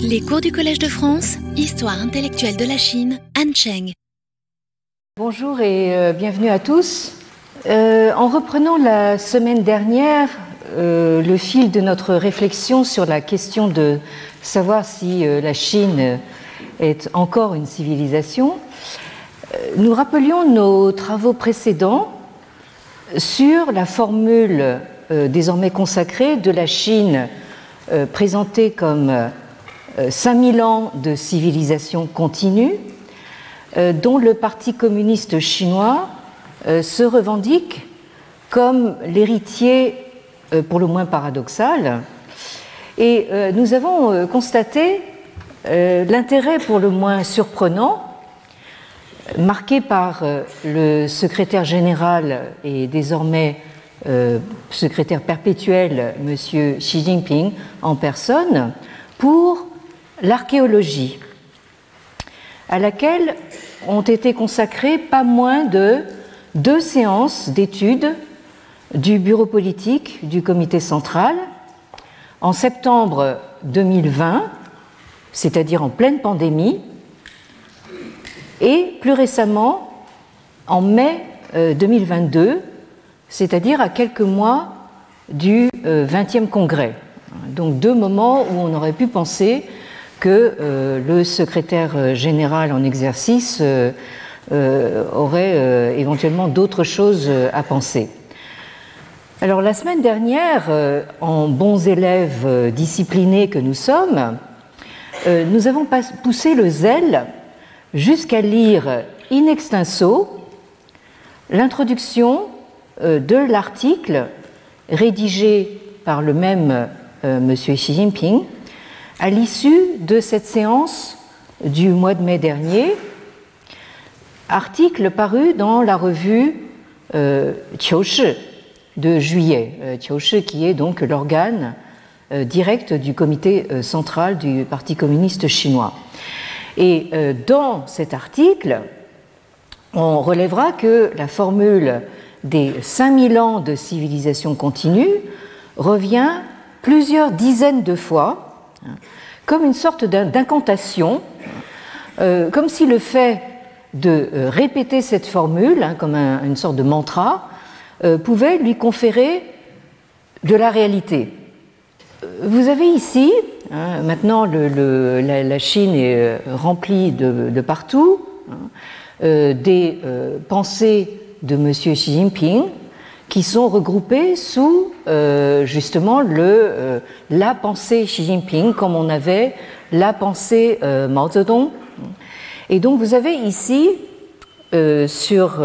Les cours du Collège de France, Histoire intellectuelle de la Chine, Han Cheng. Bonjour et euh, bienvenue à tous. Euh, en reprenant la semaine dernière euh, le fil de notre réflexion sur la question de savoir si la Chine est encore une civilisation, nous rappelions nos travaux précédents sur la formule désormais consacrée de la Chine présentée comme 5000 ans de civilisation continue, dont le Parti communiste chinois se revendique comme l'héritier pour le moins paradoxal. Et nous avons constaté l'intérêt pour le moins surprenant marqué par le secrétaire général et désormais secrétaire perpétuel, M. Xi Jinping, en personne, pour l'archéologie, à laquelle ont été consacrées pas moins de deux séances d'études du bureau politique du comité central en septembre 2020, c'est-à-dire en pleine pandémie, et plus récemment en mai 2022, c'est-à-dire à quelques mois du 20e congrès. Donc deux moments où on aurait pu penser que euh, le secrétaire général en exercice euh, euh, aurait éventuellement d'autres choses à penser. Alors la semaine dernière, en bons élèves disciplinés que nous sommes, nous avons poussé le zèle jusqu'à lire in extenso l'introduction de l'article rédigé par le même M. Xi Jinping à l'issue de cette séance du mois de mai dernier, article paru dans la revue euh, de juillet, euh, qui est donc l'organe euh, direct du comité euh, central du Parti communiste chinois. Et dans cet article, on relèvera que la formule des 5000 ans de civilisation continue revient plusieurs dizaines de fois comme une sorte d'incantation, euh, comme si le fait de euh, répéter cette formule, hein, comme une sorte de mantra, euh, pouvait lui conférer de la réalité. Vous avez ici, hein, maintenant la, Chine est remplie de, partout, hein, des pensées de M. Xi Jinping, qui sont regroupés sous euh, justement le, euh, la pensée Xi Jinping, comme on avait la pensée euh, Mao Zedong. Et donc vous avez ici sur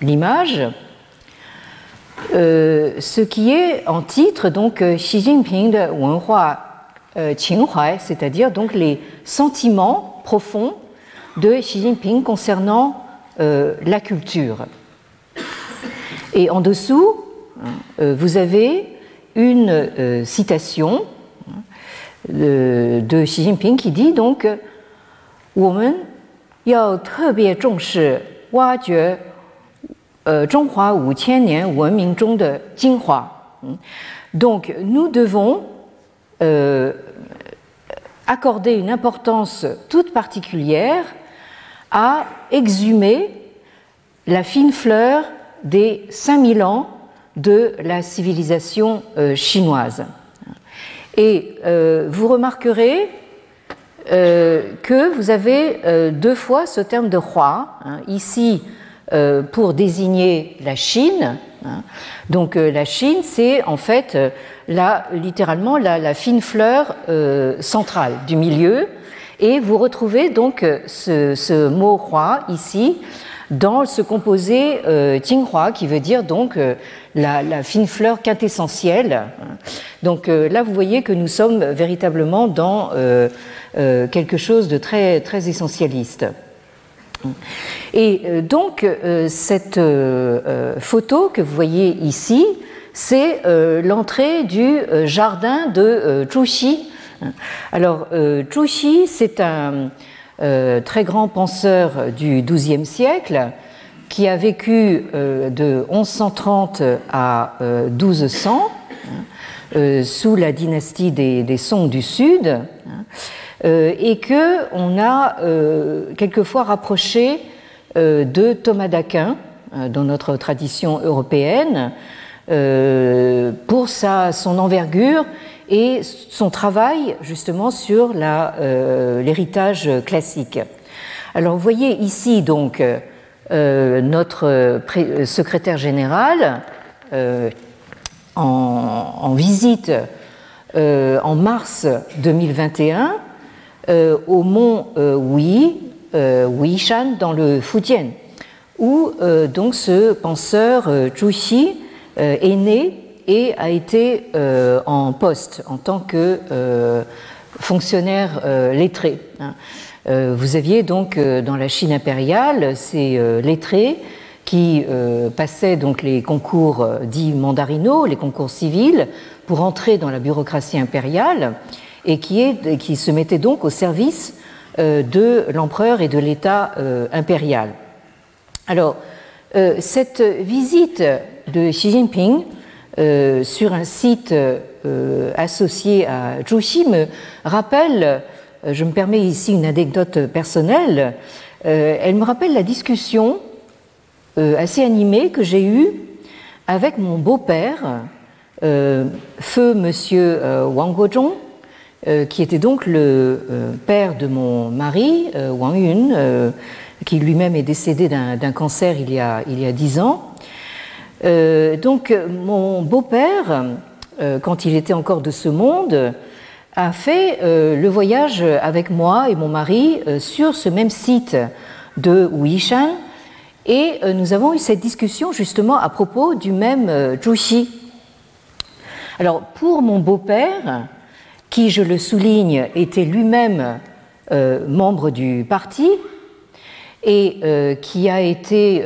l'image ce qui est en titre donc Xi Jinping de Wenhua Qinghuai, c'est-à-dire donc les sentiments profonds de Xi Jinping concernant la culture. Et en dessous, euh, vous avez une euh, citation euh, de Xi Jinping qui dit donc Donc nous devons accorder une importance toute particulière à exhumer la fine fleur des 5000 ans de la civilisation euh, chinoise. Et euh, vous remarquerez euh, que vous avez deux fois ce terme de roi, hein, ici pour désigner la Chine. Hein. Donc la Chine, c'est en fait la, littéralement la, fine fleur centrale du milieu. Et vous retrouvez donc ce mot roi ici dans ce composé euh, qui veut dire donc euh, la, fine fleur quintessentielle. Donc euh, là, vous voyez que nous sommes véritablement dans euh, quelque chose de très, très essentialiste. Et donc, cette photo que vous voyez ici, c'est l'entrée du jardin de Zhuxi. Alors, Zhuxi, c'est un euh, très grand penseur du XIIe siècle, qui a vécu euh, de 1130 à 1200. Euh, sous la dynastie des, Song du Sud, hein, et que on a quelquefois rapproché de Thomas d'Aquin dans notre tradition européenne pour sa, son envergure et son travail justement sur l'héritage classique. Alors vous voyez ici donc euh, notre secrétaire général euh, en, visite euh, en mars 2021 au mont Huishan dans le Fujian, où donc ce penseur Zhu Xi est né et a été en poste en tant que fonctionnaire lettré. Hein. Euh, vous aviez donc euh, dans la Chine impériale ces euh, lettrés qui passaient donc les concours dits mandarinaux, les concours civils, pour entrer dans la bureaucratie impériale et qui se mettaient donc au service de l'empereur et de l'État impérial. Alors, cette visite de Xi Jinping sur un site associé à Zhuxi me rappelle euh, je me permets ici une anecdote personnelle. Euh, elle me rappelle la discussion euh, assez animée que j'ai eue avec mon beau-père, feu monsieur Wang Guozhong, qui était donc le père de mon mari, Wang Yun, qui lui-même est décédé d'un cancer il y a dix ans. Donc mon beau-père, quand il était encore de ce monde, a fait euh, le voyage avec moi et mon mari euh, sur ce même site de Wuishan et euh, nous avons eu cette discussion justement à propos du même Zhuxi. Alors pour mon beau-père, qui je le souligne était lui-même membre du parti et qui a été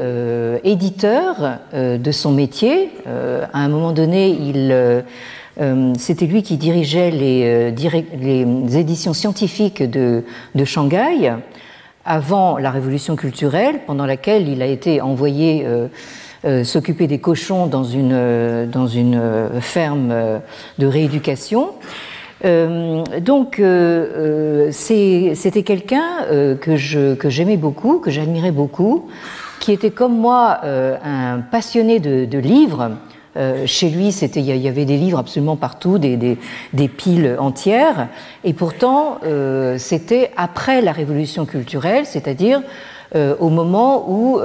éditeur de son métier, à un moment donné il euh, c'était lui qui dirigeait les, euh, éditions scientifiques de, Shanghai avant la révolution culturelle, pendant laquelle il a été envoyé euh, s'occuper des cochons dans une, dans une ferme de rééducation. Donc, c'était quelqu'un que j'aimais beaucoup, que j'admirais beaucoup, qui était comme moi un passionné de livres euh, chez lui, il y avait des livres absolument partout, des, piles entières. Et pourtant, euh, c'était après la révolution culturelle, c'est-à-dire euh, au moment où,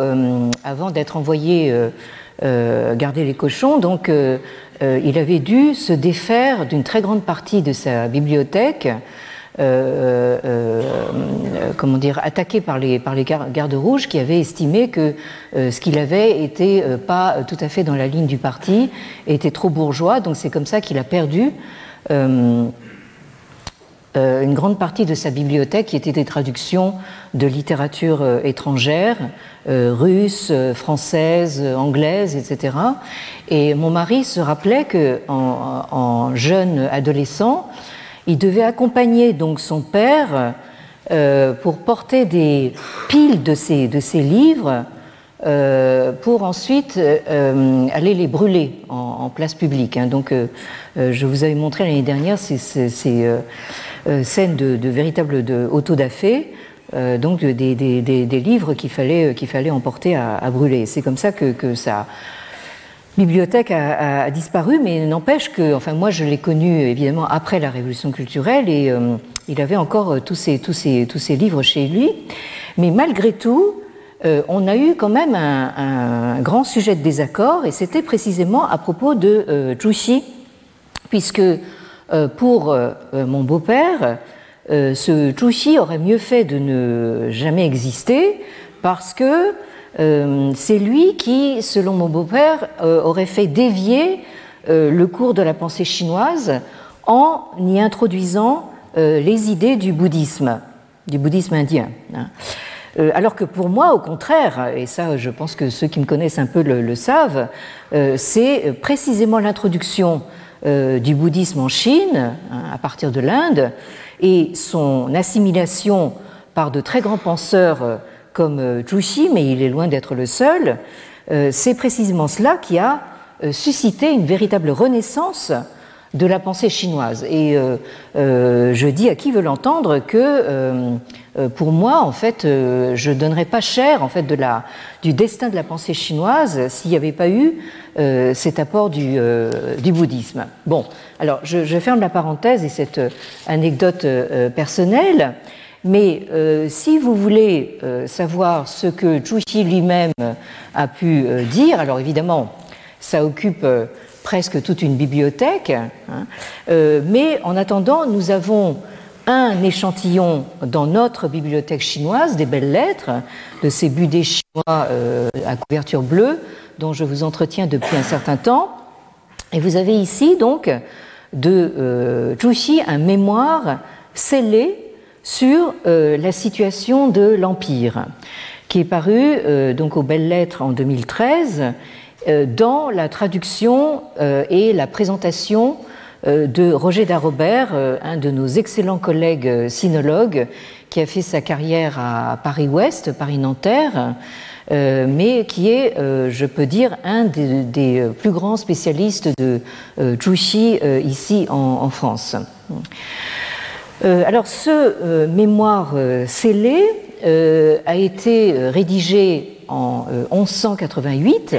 avant d'être envoyé garder les cochons, donc il avait dû se défaire d'une très grande partie de sa bibliothèque euh, euh, euh, comment dire, attaqué par les, par les gardes rouges qui avaient estimé que ce qu'il avait était pas tout à fait dans la ligne du parti, était trop bourgeois, donc c'est comme ça qu'il a perdu une grande partie de sa bibliothèque qui était des traductions de littérature étrangère, russe, française, anglaise, etc. Et mon mari se rappelait que en jeune adolescent, il devait accompagner donc son père euh, pour porter des piles de ces, de ces livres euh, pour ensuite euh, aller les brûler en, place publique. Hein. Donc, je vous avais montré l'année dernière ces, scènes de, de véritable de autodafé. donc des, livres qu'il fallait, qu'il fallait emporter à, brûler. C'est comme ça que, que ça, bibliothèque a, disparu, mais n'empêche que, enfin moi je l'ai connu évidemment après la révolution culturelle et euh, il avait encore euh, tous ces, tous, tous livres chez lui. Mais malgré tout, euh, on a eu quand même un, grand sujet de désaccord et c'était précisément à propos de euh, Zhuxi, puisque pour mon beau-père, ce Zhuxi aurait mieux fait de ne jamais exister parce que euh, c'est lui qui, selon mon beau-père, euh, aurait fait dévier euh, le cours de la pensée chinoise en y introduisant les idées du bouddhisme, du bouddhisme indien. Hein. Alors que pour moi, au contraire, et ça je pense que ceux qui me connaissent un peu le, savent, c'est précisément l'introduction du bouddhisme en Chine, hein, à partir de l'Inde, et son assimilation par de très grands penseurs comme euh, Zhu mais il est loin d'être le seul, euh, c'est précisément cela qui a euh, suscité une véritable renaissance de la pensée chinoise. Et je dis à qui veut l'entendre que pour moi, en fait, je ne donnerais pas cher en fait, de la, du destin de la pensée chinoise s'il n'y avait pas eu cet apport du, du, bouddhisme. Bon, alors je, ferme la parenthèse et cette anecdote personnelle. Mais euh, si vous voulez euh, savoir ce que Xi lui-même a pu euh, dire, alors évidemment, ça occupe presque toute une bibliothèque, hein, mais en attendant, nous avons un échantillon dans notre bibliothèque chinoise des belles lettres de ces budets chinois à couverture bleue dont je vous entretiens depuis un certain temps. Et vous avez ici donc de Xi un mémoire scellé sur euh, la situation de l'Empire, qui est paru euh, donc aux Belles Lettres en 2013 euh, dans la traduction et la présentation de Roger Darobert, un de nos excellents collègues sinologues, qui a fait sa carrière à Paris-Ouest, Paris-Nanterre, mais qui est, je peux dire, un des, plus grands spécialistes de Jushi ici en France. Euh, alors ce euh, mémoire euh, scellé a été rédigé en 1188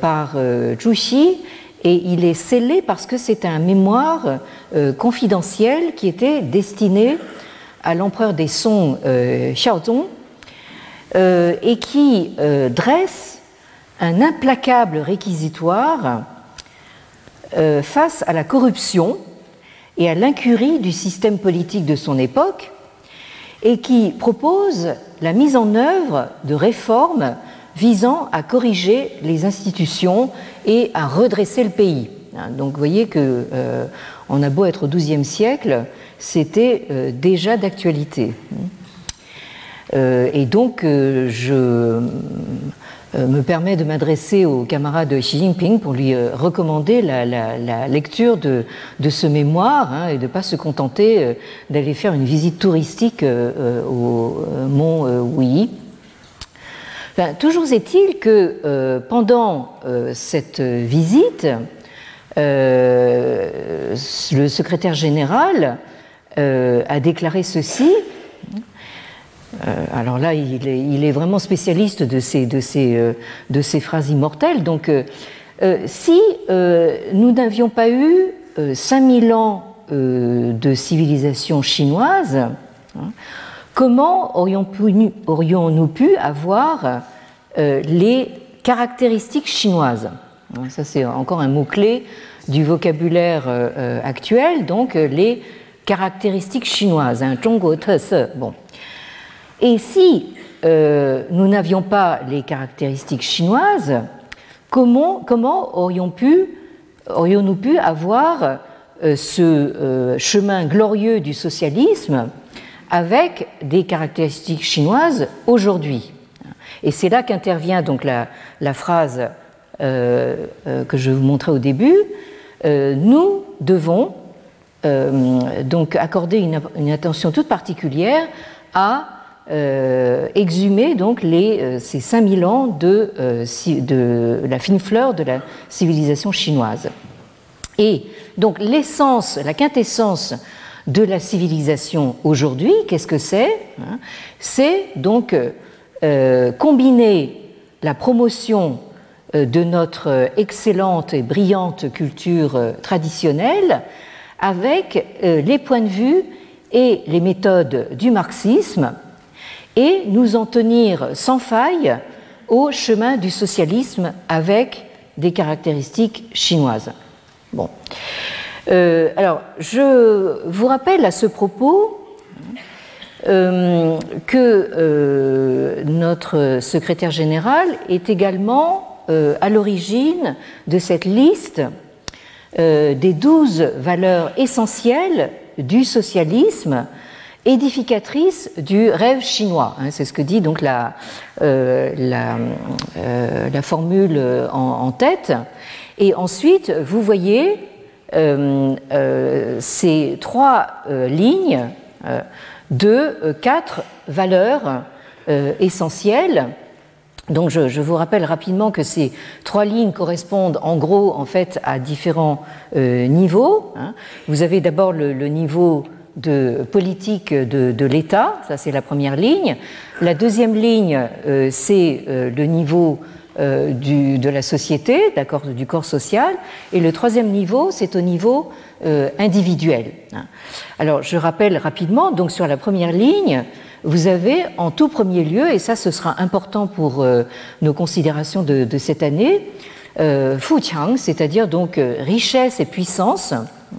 par Zhuxi et il est scellé parce que c'est un mémoire confidentiel qui était destiné à l'empereur des Song Xiaozong et qui dresse un implacable réquisitoire face à la corruption et à l'incurie du système politique de son époque, et qui propose la mise en œuvre de réformes visant à corriger les institutions et à redresser le pays. Donc vous voyez que euh, on a beau être au XIIe siècle, c'était euh, déjà d'actualité. Euh, et donc je me permet de m'adresser au camarade Xi Jinping pour lui recommander la, lecture de, ce mémoire hein, et de ne pas se contenter d'aller faire une visite touristique au mont Wuyi. Toujours est-il que pendant cette visite, le secrétaire général a déclaré ceci euh, alors là, il est, vraiment spécialiste de ces, euh, phrases immortelles. Donc, euh, si nous n'avions pas eu 5000 ans de civilisation chinoise, hein, comment aurions-nous pu avoir les caractéristiques chinoises Ça, c'est encore un mot-clé du vocabulaire actuel, donc les caractéristiques chinoises, hein, Bon. Et si euh, nous n'avions pas les caractéristiques chinoises, comment, aurions-nous pu, avoir euh, ce euh, chemin glorieux du socialisme avec des caractéristiques chinoises aujourd'hui Et c'est là qu'intervient donc la, phrase que je vous montrais au début. nous devons donc accorder une, attention toute particulière à euh, exhumer donc euh, ces 5000 ans euh, de, la fine fleur de la civilisation chinoise. Et donc l'essence, la quintessence de la civilisation aujourd'hui, qu'est-ce que c'est hein? C'est donc combiner la promotion de notre excellente et brillante culture traditionnelle avec les points de vue et les méthodes du marxisme et nous en tenir sans faille au chemin du socialisme avec des caractéristiques chinoises. Bon. Euh, alors, je vous rappelle à ce propos euh, que euh, notre secrétaire général est également à l'origine de cette liste des douze valeurs essentielles du socialisme édificatrice du rêve chinois. Hein, c'est ce que dit donc la, formule en, tête. Et ensuite, vous voyez ces trois lignes de quatre valeurs essentielles Donc je, vous rappelle rapidement que ces trois lignes correspondent en gros en fait à différents niveaux. Hein. Vous avez d'abord le, niveau de politique de, l'État, ça c'est la première ligne. La deuxième ligne, c'est le niveau du, de la société, d'accord, du corps social. Et le troisième niveau, c'est au niveau euh, individuel. Alors, je rappelle rapidement, donc sur la première ligne, vous avez en tout premier lieu, et ça ce sera important pour euh, nos considérations de, cette année, euh, Fuqiang, c'est-à-dire donc richesse et puissance.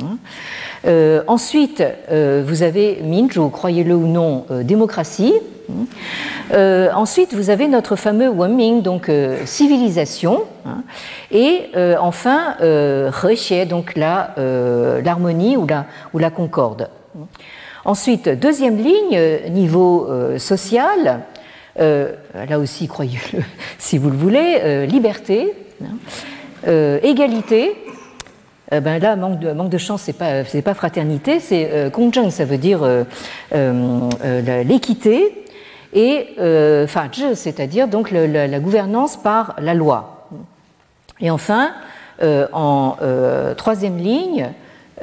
Hein. ensuite, vous avez Minzhu, croyez-le ou non, démocratie. Euh, ensuite, vous avez notre fameux Wenming, donc euh, civilisation, hein, et euh, enfin Hexie, donc l'harmonie ou la, ou la concorde. Ensuite, deuxième ligne, niveau social, là aussi, croyez-le si vous le voulez, liberté, hein, égalité, ben là, manque de, manque de chance, c'est pas, pas fraternité, c'est euh, ça veut dire l'équité, et euh, c'est-à-dire donc la, gouvernance par la loi. Et enfin, euh, en euh, troisième ligne,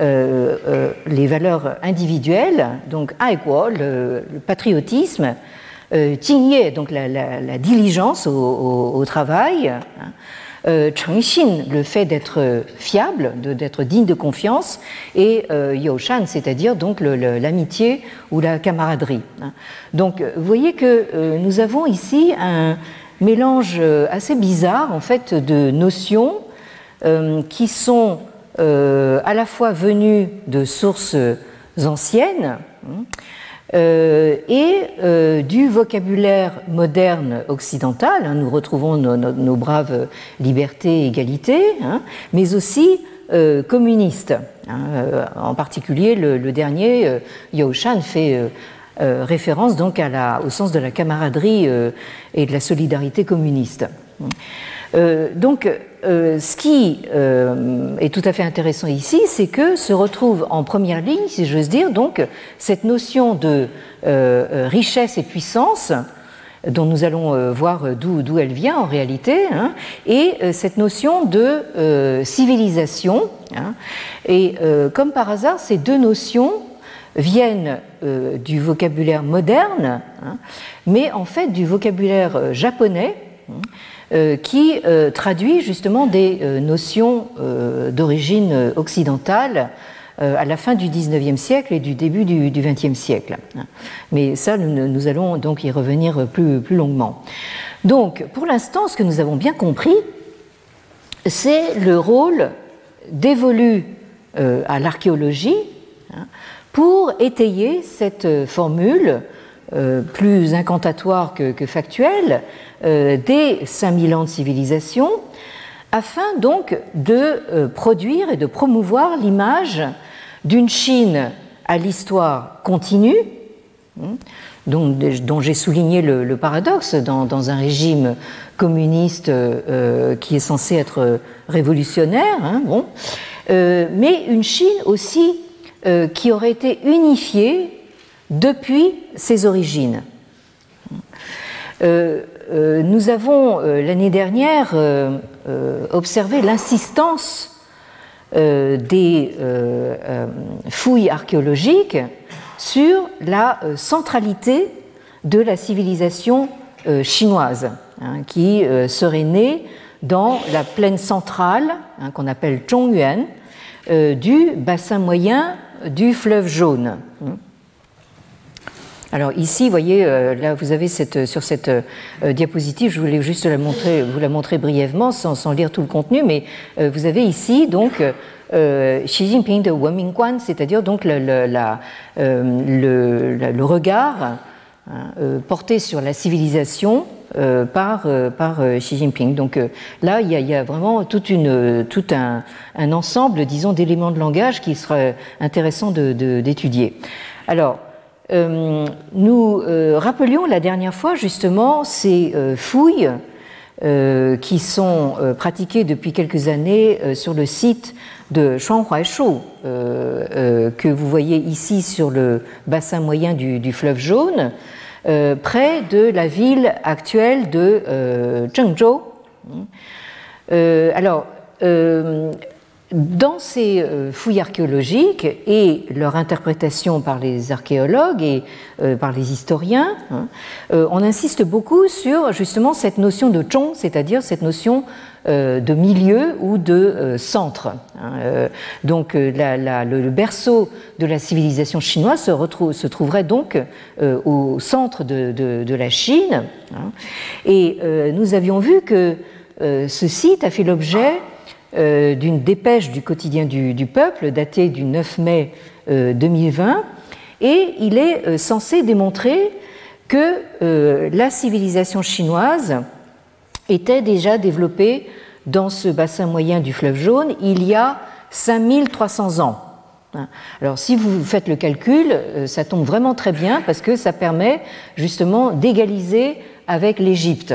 euh, les valeurs individuelles, donc aiguo, le, le patriotisme, tingye, donc la, diligence au, travail, hein, euh, le fait d'être fiable, d'être digne de confiance, et euh, Yoshan, c'est-à-dire donc l'amitié ou la camaraderie. Donc, vous voyez que euh, nous avons ici un mélange assez bizarre en fait de notions qui sont à la fois venues de sources anciennes. Hein, euh, et euh, du vocabulaire moderne occidental. Hein, nous retrouvons nos, braves libertés et égalités, hein, mais aussi euh, communistes. Hein, en particulier, le, dernier, Yao Shan, fait référence donc au sens de la camaraderie et de la solidarité communiste. Donc, euh, ce qui euh, est tout à fait intéressant ici, c'est que se retrouve en première ligne, si j'ose dire, donc cette notion de euh, richesse et puissance dont nous allons voir d'où elle vient en réalité, hein, et cette notion de civilisation. Hein. et comme par hasard, ces deux notions viennent du vocabulaire moderne, hein, mais en fait du vocabulaire japonais euh, qui euh, traduit justement des euh, notions d'origine occidentale à la fin du XIXe siècle et du début du XXe siècle. Mais ça, nous allons donc y revenir plus, plus longuement. Donc, pour l'instant, ce que nous avons bien compris, c'est le rôle dévolu à l'archéologie hein, pour étayer cette formule plus incantatoire que, que factuelle euh, des 5000 ans de civilisation, afin donc de euh, produire et de promouvoir l'image d'une Chine à l'histoire continue, hein, dont, j'ai souligné le, paradoxe dans, un régime communiste euh, qui est censé être révolutionnaire, hein, bon, mais une Chine aussi qui aurait été unifiée depuis ses origines. Euh, nous avons euh, l'année dernière euh, observé l'insistance des fouilles archéologiques sur la centralité de la civilisation chinoise, hein, qui serait née dans la plaine centrale, hein, qu'on appelle Zhongyuan, du bassin moyen du fleuve jaune. Alors ici, vous voyez, euh, là vous avez cette, sur cette euh, diapositive, je voulais juste la montrer, vous la montrer brièvement sans, lire tout le contenu, mais euh, vous avez ici donc Xi Jinping de Wenmingguan, c'est-à-dire donc le, la, le, regard hein, porté sur la civilisation par, par Xi Jinping. Donc là, il y, a, vraiment toute une, tout un, un ensemble, disons, d'éléments de langage qui serait intéressant d'étudier. De, Alors, euh, nous euh, rappelions la dernière fois justement ces euh, fouilles qui sont pratiquées depuis quelques années sur le site de Shuanghuaishu, que vous voyez ici sur le bassin moyen du, fleuve Jaune, près de la ville actuelle de Zhengzhou. alors, dans ces euh, fouilles archéologiques et leur interprétation par les archéologues et euh, par les historiens, hein, euh, on insiste beaucoup sur justement cette notion de chong, c'est-à-dire cette notion de milieu ou de centre. Hein. donc le, berceau de la civilisation chinoise se, retrouve, trouverait donc au centre de, la Chine. Hein. et nous avions vu que ce site a fait l'objet euh, d'une dépêche du quotidien du, peuple datée du 9 mai 2020 euh, et il est euh, censé démontrer que la civilisation chinoise était déjà développée dans ce bassin moyen du fleuve jaune il y a 5300 ans. Hein. Alors si vous faites le calcul, ça tombe vraiment très bien parce que ça permet justement d'égaliser avec l'Égypte.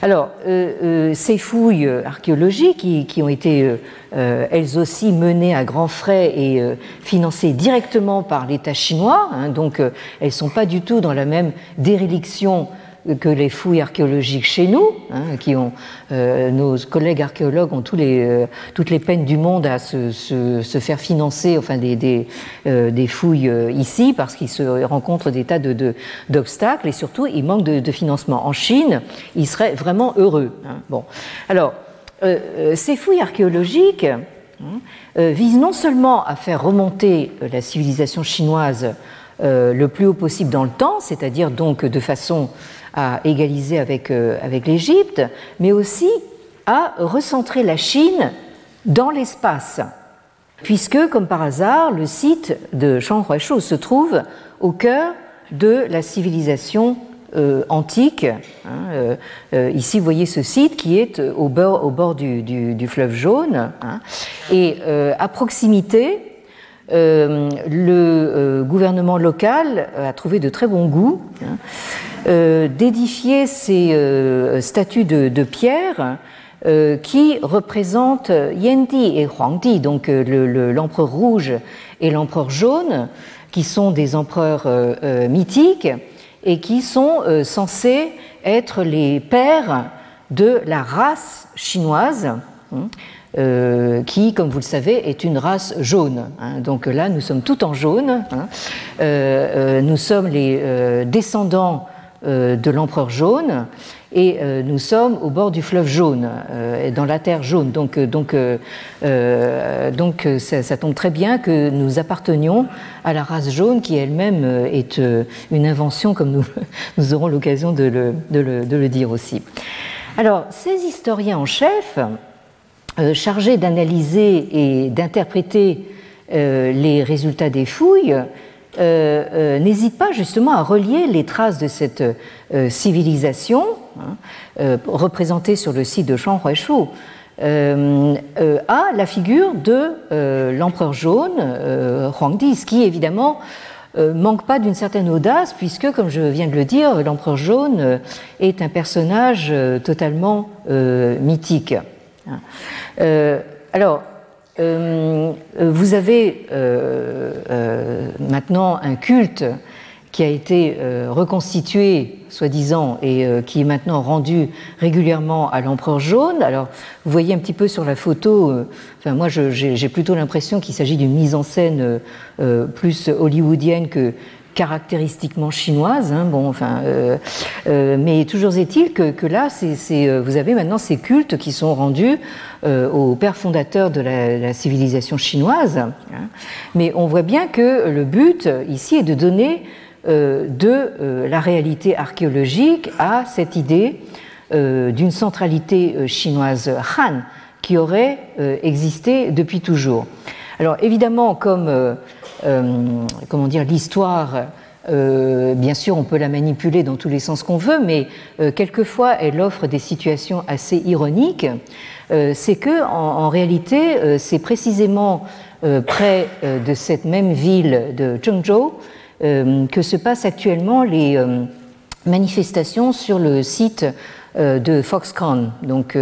Alors, euh, euh, ces fouilles archéologiques qui, ont été euh, elles aussi menées à grands frais et financées directement par l'État chinois, hein, donc elles ne sont pas du tout dans la même déréliction que les fouilles archéologiques chez nous, hein, qui ont euh, nos collègues archéologues ont tous les, euh, toutes les peines du monde à se, se, se faire financer, enfin des, des, euh, des fouilles ici parce qu'ils se rencontrent des tas de, d'obstacles et surtout ils manquent de, de, financement. En Chine, ils seraient vraiment heureux. Hein. Bon, alors ces fouilles archéologiques hein, visent non seulement à faire remonter la civilisation chinoise le plus haut possible dans le temps, c'est-à-dire donc de façon à égaliser avec, euh, avec l'Égypte, mais aussi à recentrer la Chine dans l'espace, puisque, comme par hasard, le site de Shanghuaishou se trouve au cœur de la civilisation euh, antique. Hein, euh, ici, vous voyez ce site qui est au bord, au bord du, du, fleuve jaune. Hein, et à proximité, le gouvernement local a trouvé de très bon goût hein, euh, d'édifier ces euh, statues de, pierre euh, qui représentent Yendi et Huangdi, donc l'empereur rouge et l'empereur jaune, qui sont des empereurs mythiques et qui sont censés être les pères de la race chinoise. Hein, qui, comme vous le savez, est une race jaune. Hein. Donc là, nous sommes tout en jaune. Hein. nous sommes les descendants euh, de l'empereur jaune et euh, nous sommes au bord du fleuve jaune, euh, dans la terre jaune. Donc, donc, donc ça, tombe très bien que nous appartenions à la race jaune qui elle-même est une invention, comme nous, nous aurons l'occasion de le, de, le, de le, dire aussi. Alors, ces historiens en chef, chargés d'analyser et d'interpréter les résultats des fouilles, euh, euh, n'hésite pas justement à relier les traces de cette euh, civilisation hein, représentée sur le site de Shang à la figure de l'empereur jaune, Huangdi, ce qui évidemment manque pas d'une certaine audace, puisque, comme je viens de le dire, l'empereur jaune est un personnage totalement mythique. Hein. alors, euh, vous avez euh, euh, maintenant un culte qui a été reconstitué, soi-disant, et qui est maintenant rendu régulièrement à l'empereur jaune. Alors, vous voyez un petit peu sur la photo, moi j'ai plutôt l'impression qu'il s'agit d'une mise en scène plus hollywoodienne que caractéristiquement chinoise. Hein, bon, enfin, euh, euh, mais toujours est-il que, là, euh, vous avez maintenant ces cultes qui sont rendus au père fondateur de la, civilisation chinoise. Hein. mais on voit bien que le but ici est de donner de la réalité archéologique à cette idée d'une centralité chinoise Han qui aurait existé depuis toujours. Alors évidemment, comme euh, comment dire, l'histoire, euh, bien sûr, on peut la manipuler dans tous les sens qu'on veut, mais euh, quelquefois, elle offre des situations assez ironiques. c'est que, en, réalité, c'est précisément près de cette même ville de Zhengzhou que se passent actuellement les manifestations sur le site de Foxconn. Donc,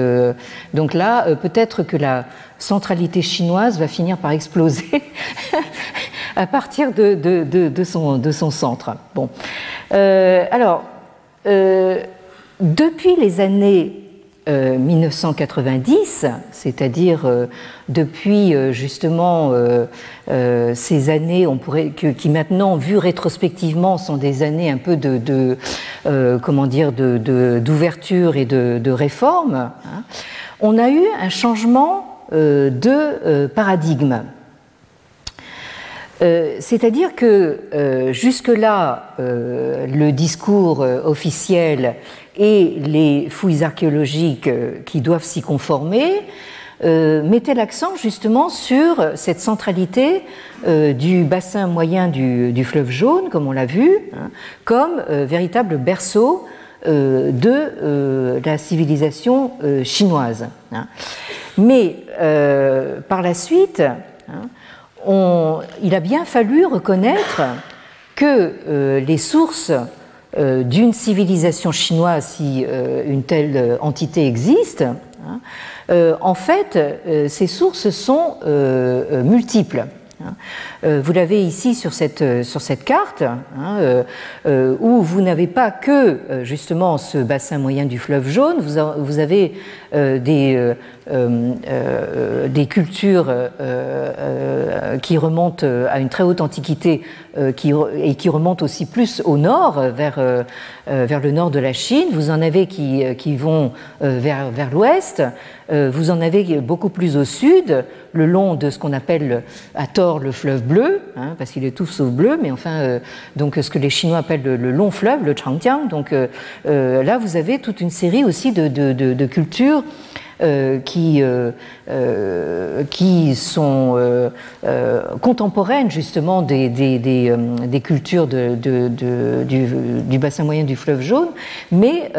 donc là, peut-être que la centralité chinoise va finir par exploser à partir de, de, son, de son, centre. Bon. alors, depuis les années 1990, euh, c'est-à-dire euh, depuis euh, justement ces années, on pourrait, qui maintenant, vues rétrospectivement, sont des années un peu de, comment dire, d'ouverture et de, réforme. Hein, on a eu un changement de paradigme. C'est-à-dire que jusque-là, le discours officiel et les fouilles archéologiques euh, qui doivent s'y conformer euh, mettaient l'accent justement sur cette centralité euh, du bassin moyen du, fleuve jaune, comme on l'a vu, hein, comme véritable berceau de la civilisation chinoise. Hein. Mais par la suite, hein, il a bien fallu reconnaître que les sources euh, d'une civilisation chinoise si euh, une telle euh, entité existe, hein, en fait, ces sources sont multiples. Hein. Vous l'avez ici sur cette, sur cette carte, hein, où vous n'avez pas que justement ce bassin moyen du fleuve jaune, vous, avez des, des cultures qui remontent à une très haute antiquité euh, qui, et qui remontent aussi plus au nord, vers, euh, euh, vers le nord de la Chine. Vous en avez qui, qui vont vers, vers l'ouest. Vous en avez beaucoup plus au sud, le long de ce qu'on appelle à tort le fleuve bleu, hein, parce qu'il est tout sauf bleu, mais enfin, donc ce que les Chinois appellent le, long fleuve, le Changjiang. Donc là, vous avez toute une série aussi de, cultures euh, qui, euh, euh, qui sont contemporaines justement des, cultures du, bassin moyen du fleuve jaune, mais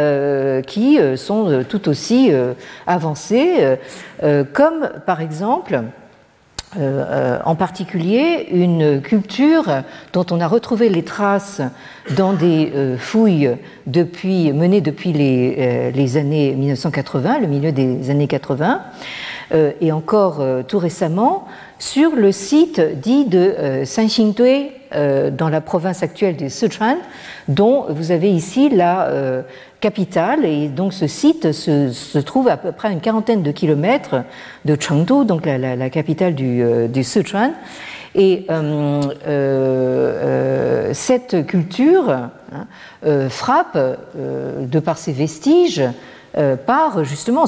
qui sont tout aussi avancées, comme par exemple euh, euh, en particulier une culture dont on a retrouvé les traces dans des euh, fouilles menées depuis les, années 1980, le milieu des années 80, et encore tout récemment sur le site dit de Sanxingdui dans la province actuelle de Sichuan, dont vous avez ici la capitale. Et donc ce site se, trouve à peu près à une quarantaine de kilomètres de Chengdu, donc la, capitale du, euh, du, Sichuan. Et euh, euh, cette culture hein, frappe, de par ses vestiges, par justement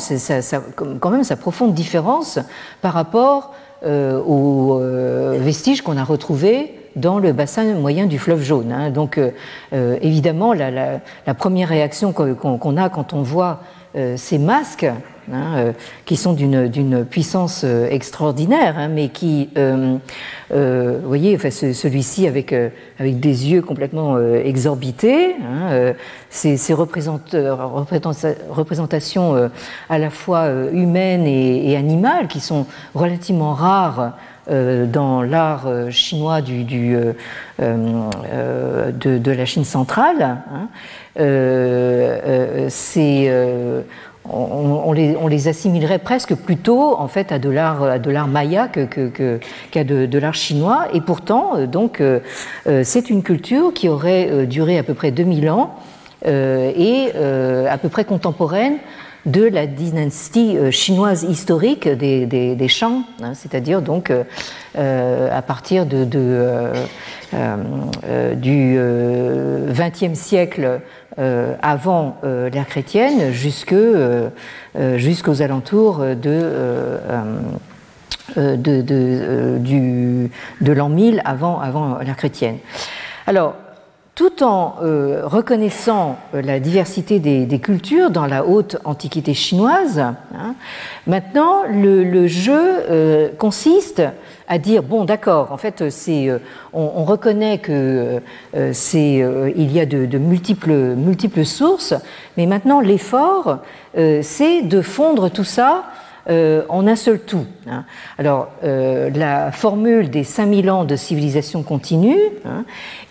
quand même sa profonde différence par rapport aux vestiges qu'on a retrouvés dans le bassin moyen du fleuve jaune. Hein. Donc euh, euh, évidemment, la, première réaction qu'on a quand on voit euh, ces masques, hein, qui sont d'une puissance extraordinaire, hein, mais qui, vous voyez, enfin, celui-ci avec, avec des yeux complètement exorbités, ces, représentations à la fois humaines et, animales qui sont relativement rares dans l'art euh, chinois du, euh, de, la Chine centrale. Hein. c'est on, les, assimilerait presque plutôt en fait à de l'art à de l'art maya qu'à que, de, l'art chinois et pourtant donc c'est une culture qui aurait duré à peu près 2000 ans et à peu près contemporaine de la dynastie euh, chinoise historique des, des, Shang, hein, c'est-à-dire donc euh, euh, à partir de, du XXe siècle avant l'ère chrétienne jusqu'aux alentours de, de l'an 1000 avant, avant l'ère chrétienne. Alors, tout en euh, reconnaissant euh, la diversité des, cultures dans la haute antiquité chinoise, hein, maintenant le, jeu euh, consiste à dire bon d'accord en fait c'est on, reconnaît que c'est il y a de, de, multiples multiples sources mais maintenant l'effort c'est de fondre tout ça euh, en un seul tout. Hein. Alors, euh, la formule des 5000 ans de civilisation continue hein,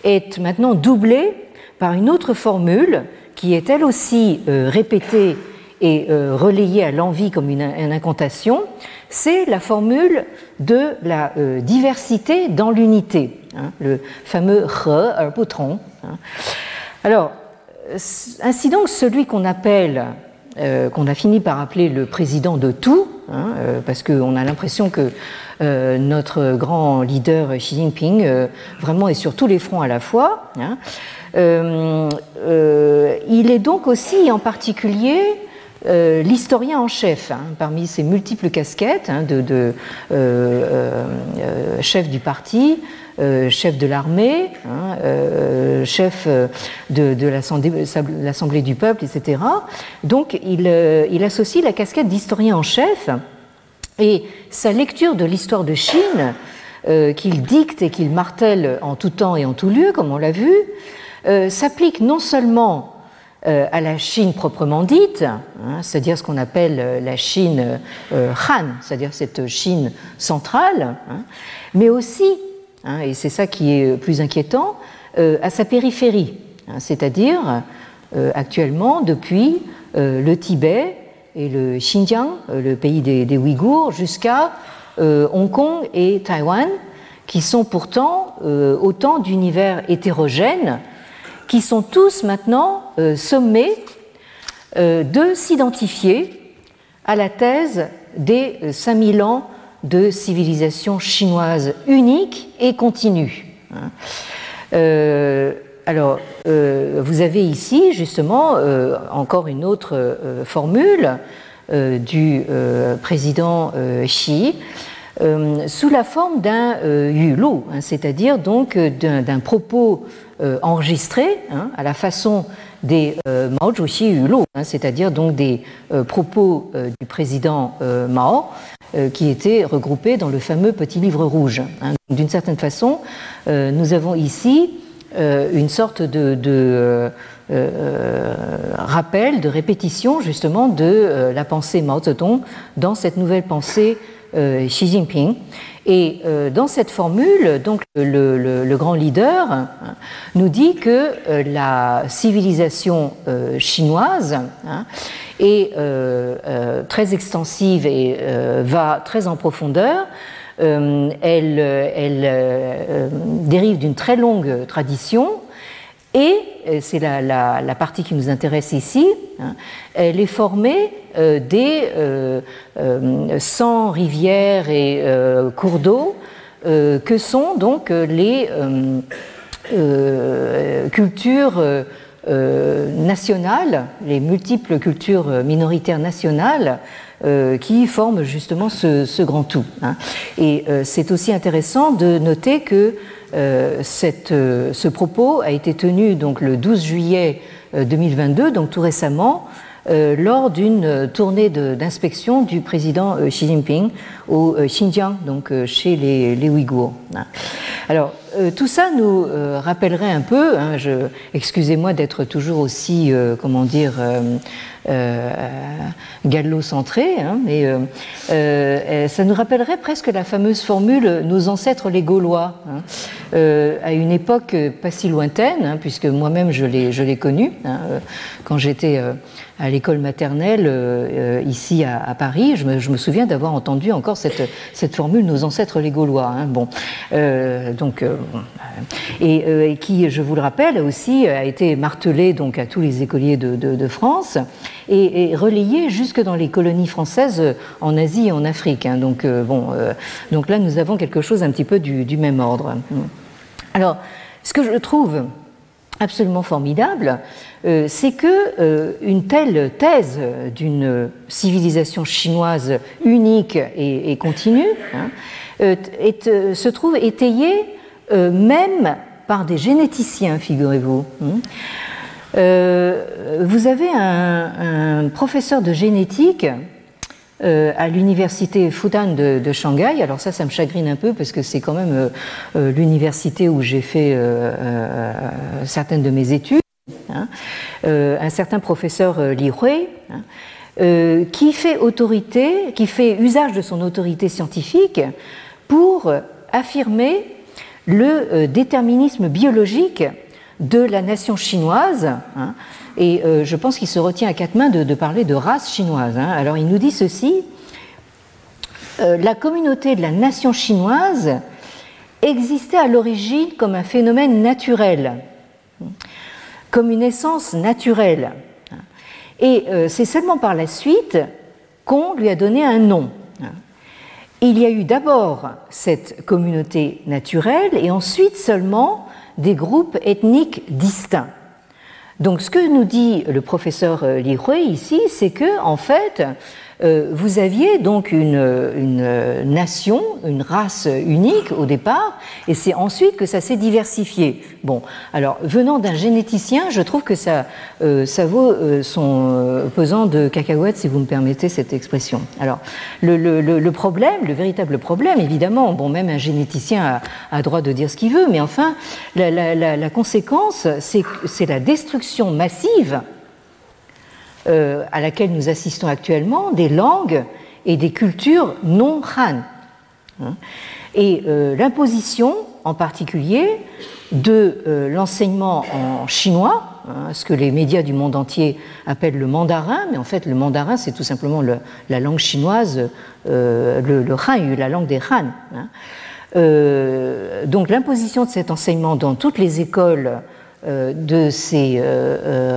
est maintenant doublée par une autre formule qui est elle aussi euh, répétée et relayée à l'envie comme une, incantation, c'est la formule de la diversité dans l'unité, hein, le fameux bouton. Hein. Alors, ainsi donc, celui qu'on appelle, qu'on a fini par appeler le président de tout, hein, parce qu'on a l'impression que notre grand leader Xi Jinping vraiment est sur tous les fronts à la fois. Euh, euh, il est donc aussi en particulier euh, l'historien en chef, hein, parmi ses multiples casquettes hein, de, chef du parti, chef de l'armée, hein, chef de, l'Assemblée du peuple, etc. Donc il, associe la casquette d'historien en chef et sa lecture de l'histoire de Chine, qu'il dicte et qu'il martèle en tout temps et en tout lieu, comme on l'a vu, euh, s'applique non seulement euh, à la Chine proprement dite, hein, c'est-à-dire ce qu'on appelle euh, la Chine Han, c'est-à-dire cette Chine centrale, hein, mais aussi, hein, et c'est ça qui est plus inquiétant, à sa périphérie, c'est-à-dire actuellement depuis le Tibet et le Xinjiang, le pays des, des Ouïghours, jusqu'à Hong Kong et Taïwan, qui sont pourtant autant d'univers hétérogènes qui sont tous maintenant euh, sommés euh, de s'identifier à la thèse des 5000 ans de civilisation chinoise unique et continue. Hein. Euh, alors, vous avez ici justement encore une autre formule du président Xi sous la forme d'un yulo, hein, c'est-à-dire donc d'un propos euh, enregistrés hein, à la façon des euh, Mao Zedong Yulo, hein, c'est-à-dire donc des euh, propos du président Mao qui étaient regroupés dans le fameux petit livre rouge. Hein. D'une certaine façon, nous avons ici une sorte de, rappel, de répétition justement de la pensée Mao Zedong dans cette nouvelle pensée Xi Jinping. Et euh, dans cette formule, donc le, grand leader hein, nous dit que euh, la civilisation euh, chinoise hein, est très extensive et va très en profondeur. elle dérive d'une très longue tradition et, c'est la, partie qui nous intéresse ici, hein, elle est formée euh, des euh, euh, 100 rivières et euh, cours d'eau que sont donc les cultures nationales, les multiples cultures minoritaires nationales qui forment justement ce, grand tout. Hein. Et c'est aussi intéressant de noter que euh, cette, euh, ce propos a été tenu donc le 12 juillet 2022, euh, donc tout récemment, lors d'une tournée d'inspection du président Xi Jinping au Xinjiang, donc chez les, les Ouïghours. Alors, tout ça nous rappellerait un peu, hein, excusez-moi d'être toujours aussi, comment dire, euh, gallo-centré, hein, mais euh, euh, ça nous rappellerait presque la fameuse formule nos ancêtres les Gaulois, hein, à une époque pas si lointaine, hein, puisque moi-même je l'ai connu quand j'étais à l'école maternelle ici à, Paris. Je me, souviens d'avoir entendu encore cette, cette, formule nos ancêtres les Gaulois. bon, donc et, qui, je vous le rappelle, aussi a été martelée donc à tous les écoliers de, de France et, relayé jusque dans les colonies françaises euh, en Asie et en Afrique. Hein. Donc, euh, bon, euh, donc là, nous avons quelque chose un petit peu du, même ordre. Alors, ce que je trouve absolument formidable, c'est que une telle thèse d'une civilisation chinoise unique et, continue hein, se trouve étayée même par des généticiens, figurez-vous. Hein. Euh, vous avez un, professeur de génétique euh, à l'université Fudan de, Shanghai. Alors ça, ça me chagrine un peu parce que c'est quand même euh, l'université où j'ai fait certaines de mes études. Hein. un certain professeur Li Hui, hein, qui fait autorité, qui fait usage de son autorité scientifique pour affirmer le déterminisme biologique de la nation chinoise. Hein, et euh, je pense qu'il se retient à quatre mains de, parler de race chinoise. Hein. Alors il nous dit ceci. la communauté de la nation chinoise existait à l'origine comme un phénomène naturel, comme une essence naturelle. Et c'est seulement par la suite qu'on lui a donné un nom. Il y a eu d'abord cette communauté naturelle et ensuite seulement des groupes ethniques distincts. Donc ce que nous dit le professeur Li Hui ici, c'est que en fait, euh, vous aviez donc une, nation, une race unique au départ, et c'est ensuite que ça s'est diversifié. Bon, alors venant d'un généticien, je trouve que ça, euh, ça vaut euh, son pesant de cacahuètes, si vous me permettez cette expression. Alors, le, problème, le véritable problème, évidemment, bon, même un généticien a, a droit de dire ce qu'il veut, mais enfin, la, la conséquence, c'est la destruction massive euh, à laquelle nous assistons actuellement des langues et des cultures non Han. Hein. Et euh, l'imposition en particulier de euh, l'enseignement en chinois, hein, ce que les médias du monde entier appellent le mandarin, mais en fait le mandarin c'est tout simplement la langue chinoise, le, Han, la langue des Han. Hein. donc l'imposition de cet enseignement dans toutes les écoles de ces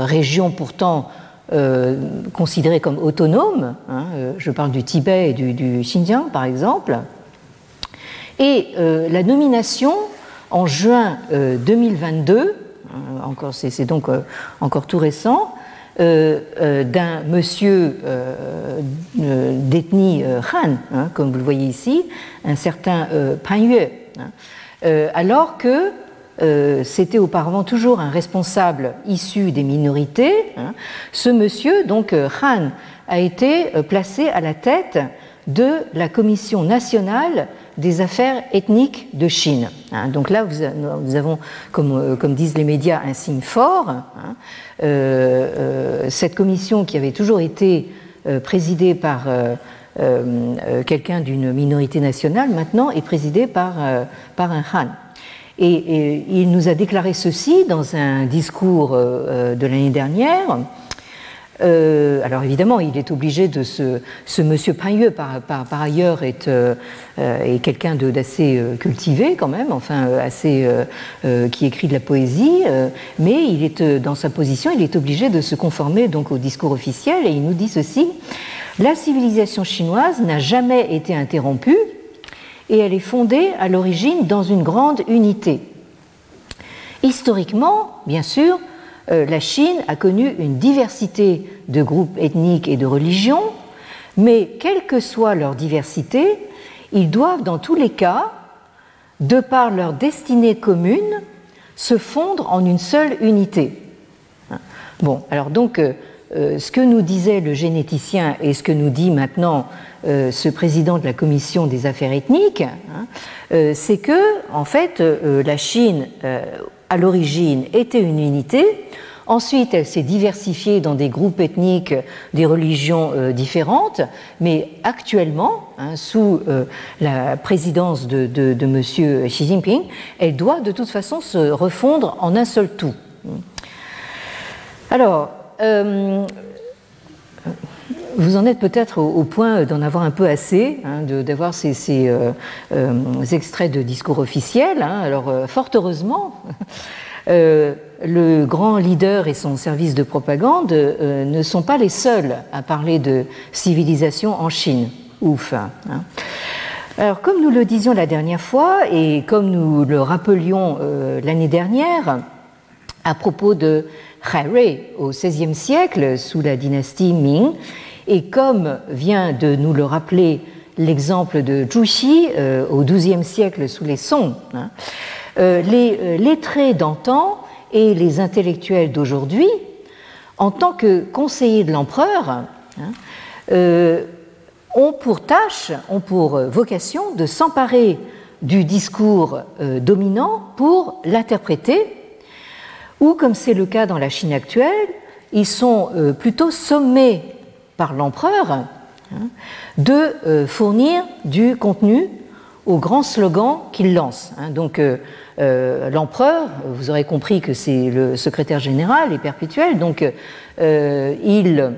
régions pourtant euh, considérés comme autonomes. Hein, euh, je parle du Tibet et du, Xinjiang, par exemple. Et euh, la nomination en juin 2022, hein, encore, c'est, donc encore tout récent, d'un monsieur d'ethnie Han, hein, comme vous le voyez ici, un certain Pan Yue, alors que euh, c'était auparavant toujours un responsable issu des minorités. Hein. Ce monsieur, donc euh, Han, a été euh, placé à la tête de la Commission nationale des affaires ethniques de Chine. Hein. Donc là, nous avons, comme, disent les médias, un signe fort. Hein. cette commission qui avait toujours été présidée par quelqu'un d'une minorité nationale, maintenant est présidée par, par un Han. Et, il nous a déclaré ceci dans un discours euh, euh, de l'année dernière. Euh, alors évidemment, il est obligé de ce monsieur Paigneux, par, par, ailleurs, est, est quelqu'un d'assez cultivé quand même, enfin assez qui écrit de la poésie, mais il est dans sa position, il est obligé de se conformer donc au discours officiel et il nous dit ceci la civilisation chinoise n'a jamais été interrompue et elle est fondée à l'origine dans une grande unité. Historiquement, bien sûr, euh, la Chine a connu une diversité de groupes ethniques et de religions, mais quelle que soit leur diversité, ils doivent dans tous les cas, de par leur destinée commune, se fondre en une seule unité. Bon, alors donc, euh, ce que nous disait le généticien et ce que nous dit maintenant euh, ce président de la commission des affaires ethniques, hein, euh, c'est que, en fait, la Chine, à l'origine, était une unité. Ensuite, elle s'est diversifiée dans des groupes ethniques, des religions différentes, mais actuellement, hein, sous la présidence de, de, de, M. Xi Jinping, elle doit de toute façon se refondre en un seul tout. Alors, vous en êtes peut-être au, point d'en avoir un peu assez, hein, d'avoir ces, euh, euh, extraits de discours officiels. Hein. Alors, euh, fort heureusement, le grand leader et son service de propagande ne sont pas les seuls à parler de civilisation en Chine. Ouf. Hein. Alors, comme nous le disions la dernière fois et comme nous le rappelions l'année dernière, à propos de Hai au XVIe siècle, sous la dynastie Ming, et comme vient de nous le rappeler l'exemple de Zhu euh, au XIIe siècle sous les Song, hein, euh, les euh, lettrés d'antan et les intellectuels d'aujourd'hui, en tant que conseillers de l'empereur, hein, ont pour tâche, ont pour vocation de s'emparer du discours dominant pour l'interpréter, ou comme c'est le cas dans la Chine actuelle, ils sont plutôt sommés par l'empereur hein, de euh, fournir du contenu au grand slogan qu'il lance. Hein. Donc euh, euh, l'empereur, vous aurez compris que c'est le secrétaire général et perpétuel, donc il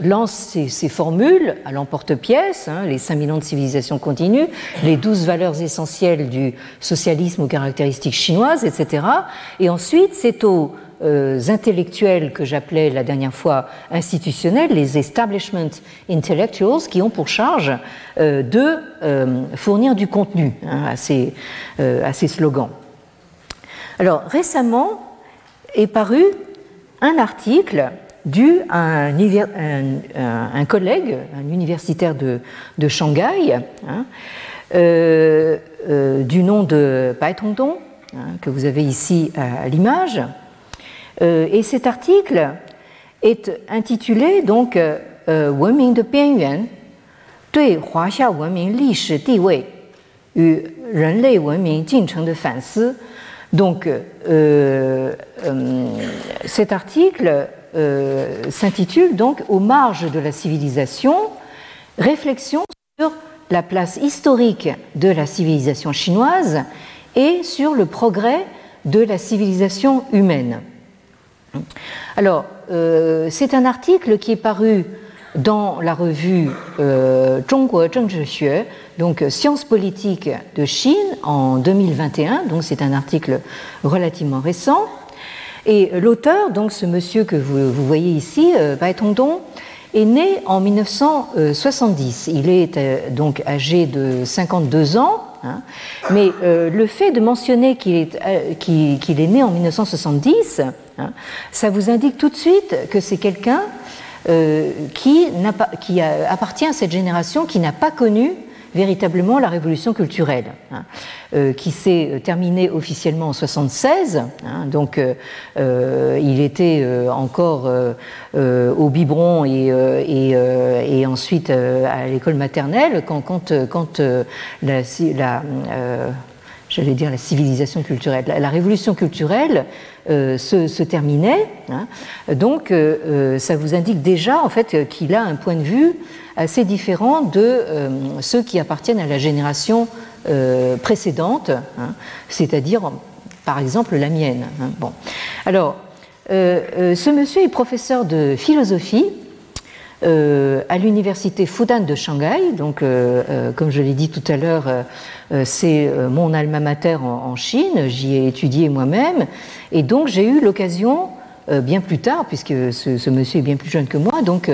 lance ces, formules à l'emporte-pièce, hein, les 5000 ans de civilisation continue, les 12 valeurs essentielles du socialisme aux caractéristiques chinoises, etc. Et ensuite, c'est aux euh, intellectuels que j'appelais la dernière fois institutionnels, les establishment intellectuals, qui ont pour charge euh, de euh, fournir du contenu hein, à, ces, à ces slogans. Alors récemment est paru un article dû à un, un, un, collègue, un universitaire de, de Shanghai, hein, euh, euh, du nom de Pai Tongdong, hein, que vous avez ici à, l'image. Euh, et cet article est intitulé donc Woming de Bianyuan, Dui Huaxia Woming Li Shi Di Wei, Yu Renlei Woming Jingcheng de Fansi. Donc, cet article euh, s'intitule donc Aux marges de la civilisation, réflexion sur la place historique de la civilisation chinoise et sur le progrès de la civilisation humaine. Alors, euh, c'est un article qui est paru dans la revue euh, donc Sciences politiques de Chine, en 2021, donc c'est un article relativement récent. Et l'auteur, donc ce monsieur que vous, voyez ici, euh, Bai Tongdong, est né en 1970. Il est euh, donc âgé de 52 ans, hein. mais euh, le fait de mentionner qu'il est, est, né en 1970, hein, ça vous indique tout de suite que c'est quelqu'un qui appartient à cette génération qui n'a pas connu véritablement la révolution culturelle, hein, euh, qui s'est euh, terminée officiellement en 76. Hein, donc, euh, il était encore au biberon et, ensuite à l'école maternelle quand, quand, quand la, la j'allais dire la civilisation culturelle, la, révolution culturelle se, terminait. Hein. donc, ça vous indique déjà en fait qu'il a un point de vue assez différent de euh, ceux qui appartiennent à la génération euh, précédente, hein, c'est-à-dire par exemple la mienne. Hein. Bon. Alors, euh, ce monsieur est professeur de philosophie à l'université Fudan de Shanghai. Donc, comme je l'ai dit tout à l'heure, c'est mon alma mater en, Chine. J'y ai étudié moi-même. Et donc, j'ai eu l'occasion, bien plus tard, puisque ce, ce, monsieur est bien plus jeune que moi, donc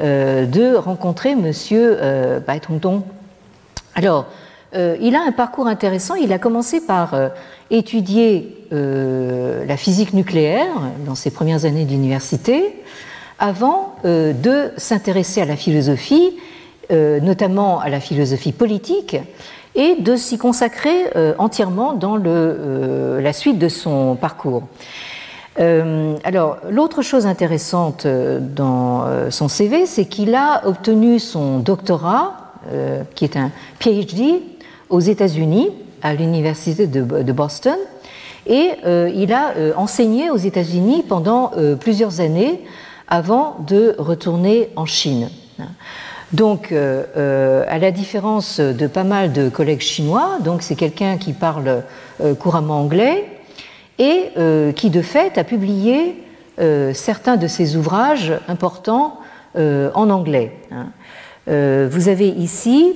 de rencontrer Monsieur euh, Bai. Alors, euh, il a un parcours intéressant. Il a commencé par étudier la physique nucléaire dans ses premières années d'université, avant de s'intéresser à la philosophie, notamment à la philosophie politique, et de s'y consacrer entièrement dans la suite de son parcours. Euh, alors, l'autre chose intéressante euh, dans euh, son CV, c'est qu'il a obtenu son doctorat, qui est un PhD, aux États-Unis, à l'université de, Boston, et il a enseigné aux États-Unis pendant plusieurs années avant de retourner en Chine. Donc, à la différence de pas mal de collègues chinois, donc c'est quelqu'un qui parle couramment anglais, et euh, qui de fait a publié euh, certains de ses ouvrages importants euh, en anglais. Hein. vous avez ici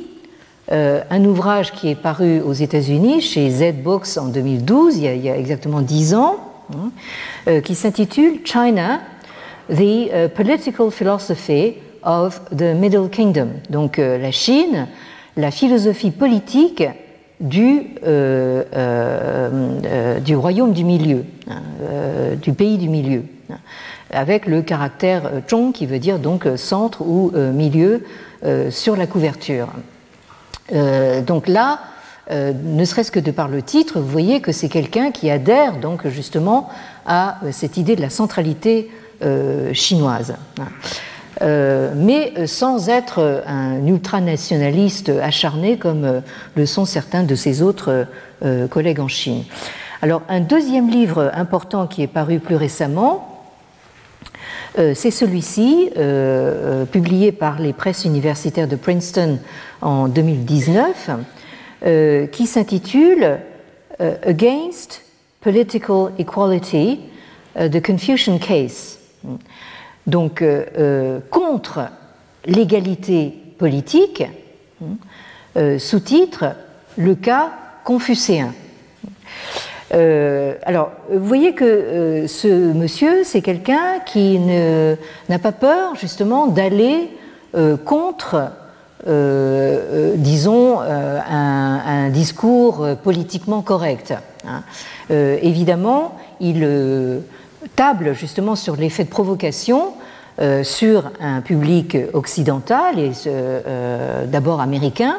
un ouvrage qui est paru aux États-Unis chez Z-Books en 2012, il y a, exactement dix ans, hein, qui s'intitule China, The Political Philosophy of the Middle Kingdom. Donc la Chine, la philosophie politique du, euh, euh, euh, du royaume du milieu, hein, du pays du milieu, hein, avec le caractère zhong qui veut dire donc centre ou milieu sur la couverture. donc là, ne serait-ce que de par le titre, vous voyez que c'est quelqu'un qui adhère donc justement à cette idée de la centralité chinoise. Euh, mais sans être un ultranationaliste acharné comme euh, le sont certains de ses autres euh, collègues en Chine. Alors un deuxième livre important qui est paru plus récemment, c'est celui-ci, publié par les presses universitaires de Princeton en 2019, qui s'intitule Against Political Equality, The Confucian Case. Donc contre l'égalité politique, hein, sous-titre Le cas confucéen. alors, vous voyez que ce monsieur, c'est quelqu'un qui n'a pas peur justement d'aller contre euh, euh, disons, euh, un, discours politiquement correct. Hein. évidemment, il table justement sur l'effet de provocation sur un public occidental et d'abord américain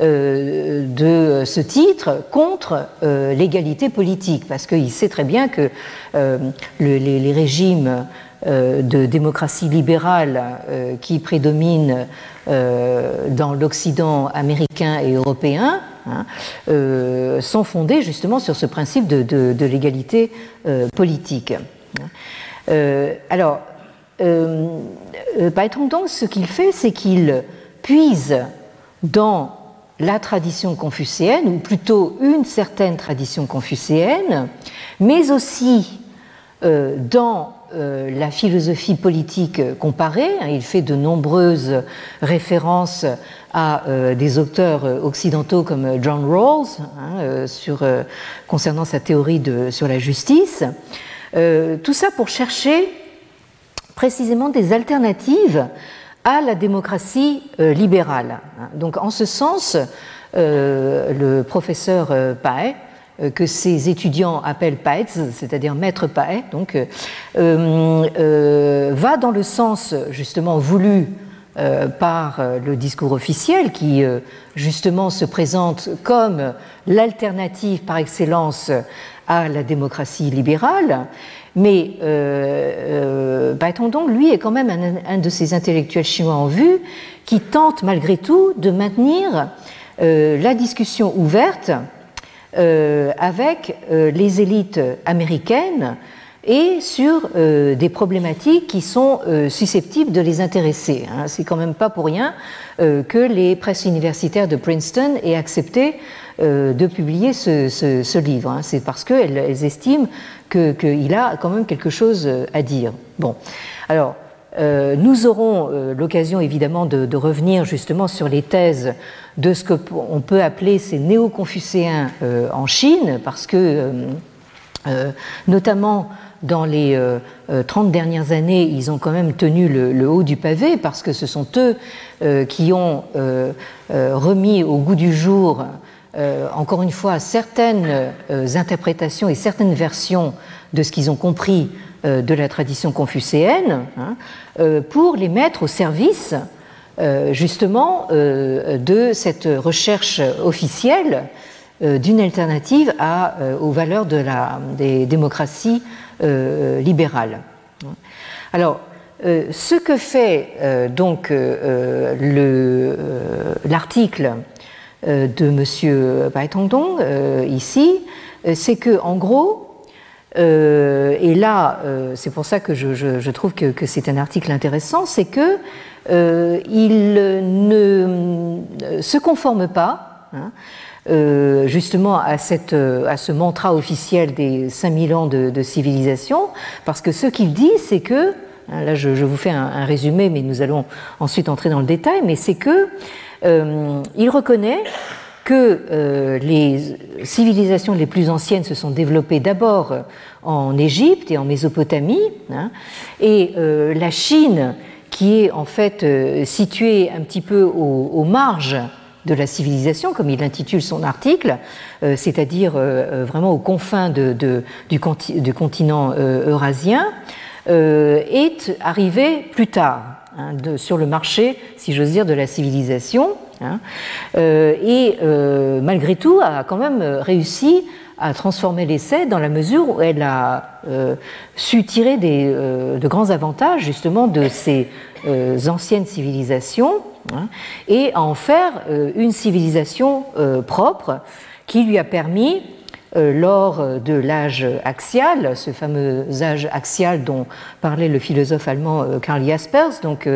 de ce titre contre l'égalité politique, parce qu'il sait très bien que les, régimes de démocratie libérale qui prédominent euh, dans l'Occident américain et européen hein, euh, sont fondés justement sur ce principe de, l'égalité euh, politique. alors, donc ce qu'il fait, c'est qu'il puise dans la tradition confucéenne, ou plutôt une certaine tradition confucéenne, mais aussi dans euh, la philosophie politique comparée. Hein, il fait de nombreuses références à euh, des auteurs occidentaux comme John Rawls hein, euh, sur, concernant sa théorie sur la justice. tout ça pour chercher précisément des alternatives à la démocratie libérale. Hein. Donc en ce sens, le professeur Paet euh, que ses étudiants appellent Paetz, c'est-à-dire maître Paet, donc, euh, euh, va dans le sens justement voulu par le discours officiel qui justement se présente comme l'alternative par excellence à la démocratie libérale. Mais euh, donc, lui, est quand même un, de ces intellectuels chinois en vue qui tente malgré tout de maintenir la discussion ouverte euh, avec euh, les élites américaines et sur euh, des problématiques qui sont susceptibles de les intéresser. Hein. C'est quand même pas pour rien que les presses universitaires de Princeton aient accepté de publier ce, livre. Hein. C'est parce qu'elles estiment qu'il a quand même quelque chose à dire. Bon, alors. nous aurons l'occasion évidemment de, revenir justement sur les thèses de ce qu'on peut appeler ces néo-confucéens euh, en Chine, parce que euh, euh, notamment dans les 30 dernières années, ils ont quand même tenu le, haut du pavé, parce que ce sont eux qui ont remis au goût du jour, encore une fois, certaines interprétations et certaines versions de ce qu'ils ont compris de la tradition confucéenne, hein, pour les mettre au service euh, justement euh, de cette recherche officielle euh, d'une alternative aux valeurs des démocraties libérales. Alors, ce que fait donc l'article de M. Bai Tongdong ici, c'est que en gros, et là, c'est pour ça que je, trouve que, c'est un article intéressant, c'est que euh, il ne se conforme pas. Hein, euh, justement à, cette, ce mantra officiel des 5000 ans de, civilisation, parce que ce qu'il dit, c'est que, là je, vous fais un, résumé, mais nous allons ensuite entrer dans le détail, mais c'est que euh, il reconnaît que les civilisations les plus anciennes se sont développées d'abord en Égypte et en Mésopotamie, hein, et la Chine qui est en fait euh, situé un petit peu aux, marges de la civilisation, comme il intitule son article, euh, c'est-à-dire euh, vraiment aux confins du, continent eurasien, est arrivé plus tard hein, sur le marché, si j'ose dire, de la civilisation, hein, et malgré tout a quand même réussi à transformer l'essai dans la mesure où elle a su tirer des, de grands avantages justement de ces euh, anciennes civilisations hein, et à en faire euh, une civilisation euh, propre qui lui a permis, lors de l'âge axial, ce fameux âge axial dont parlait le philosophe allemand Karl Jaspers, donc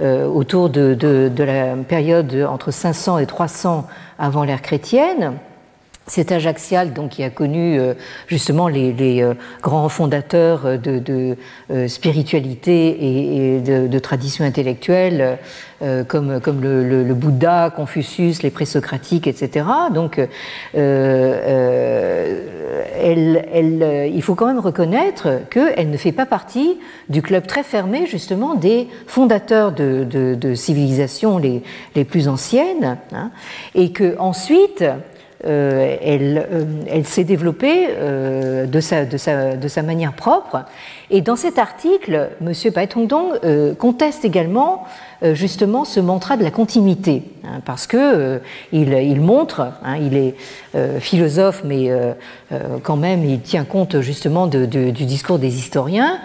autour de, la période entre 500 et 300 avant l'ère chrétienne, cet Ajaxial donc, qui a connu euh, justement les, euh, grands fondateurs de, euh, spiritualité et, de, de, tradition intellectuelle comme, comme le, Bouddha, Confucius, les présocratiques, etc. Donc elle, il faut quand même reconnaître qu'elle ne fait pas partie du club très fermé justement des fondateurs de, civilisations les, les, plus anciennes hein, et que ensuite euh, elle, euh, elle s'est développée euh, de sa, de, sa, de, sa, manière propre. Et dans cet article, M. Pai Tongdong conteste également justement ce mantra de la continuité, hein, parce que il, il, montre, hein, il est philosophe, mais quand même il tient compte justement de, de, du discours des historiens,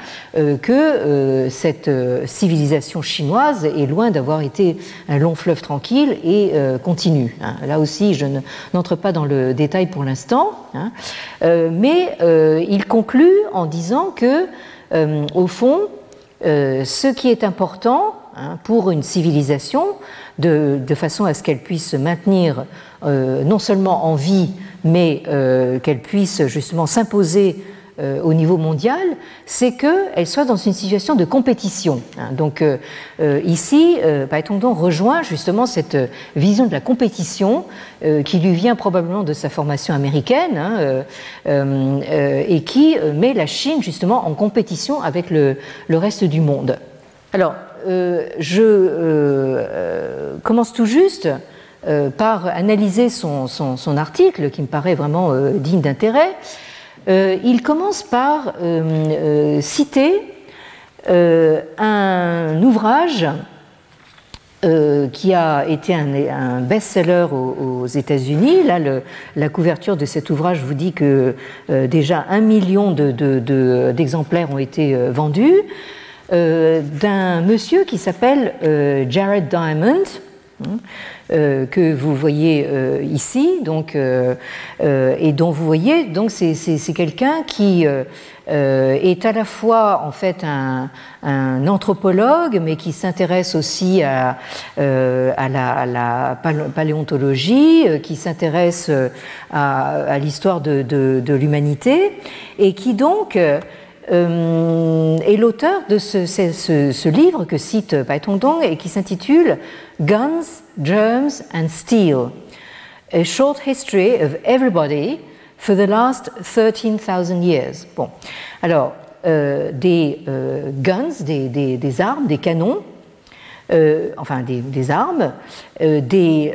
que cette civilisation chinoise est loin d'avoir été un long fleuve tranquille et continue. Hein. Là aussi, je n'entre pas dans le détail pour l'instant, hein. euh, mais euh, il conclut en disant que, euh, au fond, ce qui est important hein, pour une civilisation, de, façon à ce qu'elle puisse se maintenir non seulement en vie, mais qu'elle puisse justement s'imposer euh, au niveau mondial, c'est qu'elle soit dans une situation de compétition. Hein. Donc euh, euh, ici, Paetongdong rejoint justement cette vision de la compétition qui lui vient probablement de sa formation américaine hein, et qui met la Chine justement en compétition avec le, reste du monde. Alors, je commence tout juste par analyser son, article qui me paraît vraiment digne d'intérêt. Euh, il commence par euh, euh, citer un ouvrage qui a été un, best-seller aux, États-Unis. Là, la couverture de cet ouvrage vous dit que déjà un million d'exemplaires ont été vendus, d'un monsieur qui s'appelle Jared Diamond. Hein, euh, que vous voyez euh, ici, donc, euh, et dont vous voyez, c'est quelqu'un qui est à la fois en fait un, anthropologue, mais qui s'intéresse aussi à, la, paléontologie, qui s'intéresse à, l'histoire de l'humanité, et qui donc euh, est l'auteur de ce, livre que cite Pai Tongdong et qui s'intitule Guns, Germs and Steel, A Short History of Everybody for the Last 13,000 Years. Bon, alors, euh, des euh, guns, des, armes, des canons, euh, enfin des, armes, des